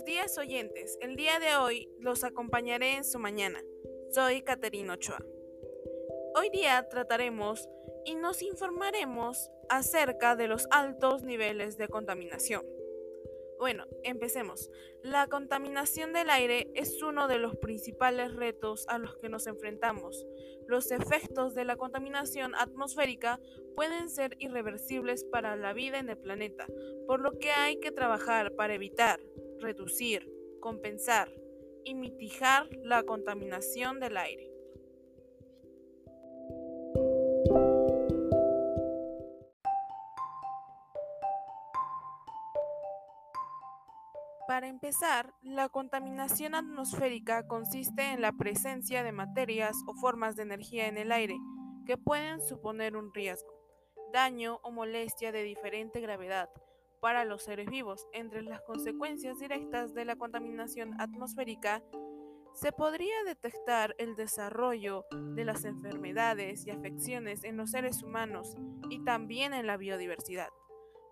Buenos días oyentes, el día de hoy los acompañaré en su mañana. Soy Caterina Ochoa. Hoy día trataremos y nos informaremos acerca de los altos niveles de contaminación. Bueno, empecemos. La contaminación del aire es uno de los principales retos a los que nos enfrentamos. Los efectos de la contaminación atmosférica pueden ser irreversibles para la vida en el planeta, por lo que hay que trabajar para evitar, reducir, compensar y mitigar la contaminación del aire. Para empezar, la contaminación atmosférica consiste en la presencia de materias o formas de energía en el aire que pueden suponer un riesgo, daño o molestia de diferente gravedad para los seres vivos. Entre las consecuencias directas de la contaminación atmosférica se podría detectar el desarrollo de las enfermedades y afecciones en los seres humanos y también en la biodiversidad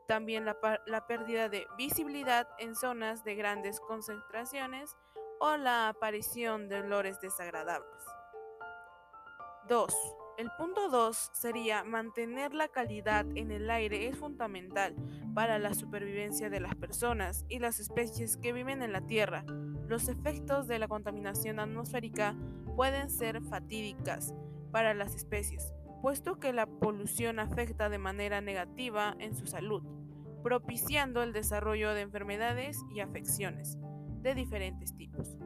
también la, pérdida de visibilidad en zonas de grandes concentraciones o la aparición de olores desagradables. 2. El punto 2 sería mantener la calidad en el aire es fundamental para la supervivencia de las personas y las especies que viven en la Tierra. Los efectos de la contaminación atmosférica pueden ser fatídicas para las especies, puesto que la polución afecta de manera negativa en su salud propiciando el desarrollo de enfermedades y afecciones de diferentes tipos,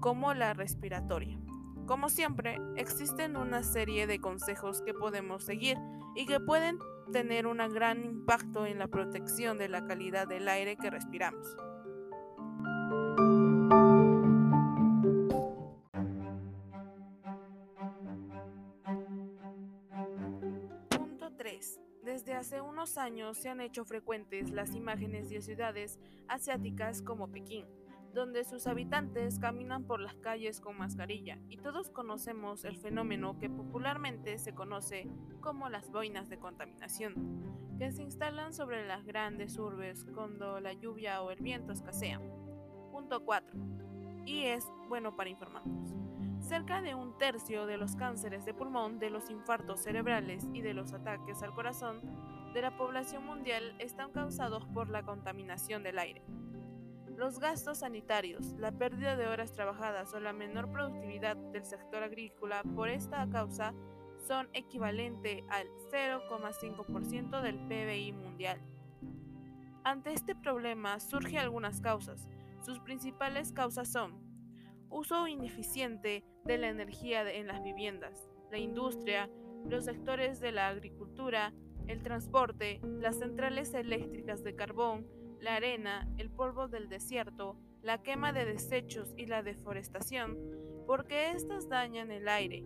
como la respiratoria. Como siempre, existen una serie de consejos que podemos seguir y que pueden tener un gran impacto en la protección de la calidad del aire que respiramos. Punto 3 desde hace unos años se han hecho frecuentes las imágenes de ciudades asiáticas como Pekín, donde sus habitantes caminan por las calles con mascarilla, y todos conocemos el fenómeno que popularmente se conoce como las boinas de contaminación, que se instalan sobre las grandes urbes cuando la lluvia o el viento escasean. Punto 4. Y es bueno para informarnos. Cerca de un tercio de los cánceres de pulmón, de los infartos cerebrales y de los ataques al corazón de la población mundial están causados por la contaminación del aire. Los gastos sanitarios, la pérdida de horas trabajadas o la menor productividad del sector agrícola por esta causa son equivalente al 0,5% del PBI mundial. Ante este problema surgen algunas causas. Sus principales causas son uso ineficiente de la energía en las viviendas, la industria, los sectores de la agricultura, el transporte, las centrales eléctricas de carbón, la arena, el polvo del desierto, la quema de desechos y la deforestación, porque éstas dañan el aire,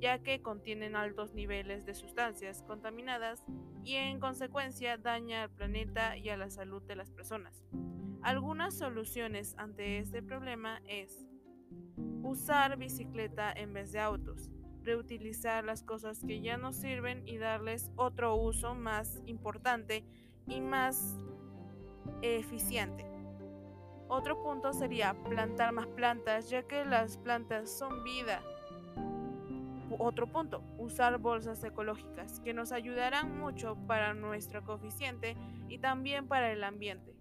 ya que contienen altos niveles de sustancias contaminadas y en consecuencia daña al planeta y a la salud de las personas. Algunas soluciones ante este problema es Usar bicicleta en vez de autos. Reutilizar las cosas que ya no sirven y darles otro uso más importante y más eficiente. Otro punto sería plantar más plantas, ya que las plantas son vida. Otro punto, usar bolsas ecológicas, que nos ayudarán mucho para nuestro coeficiente y también para el ambiente.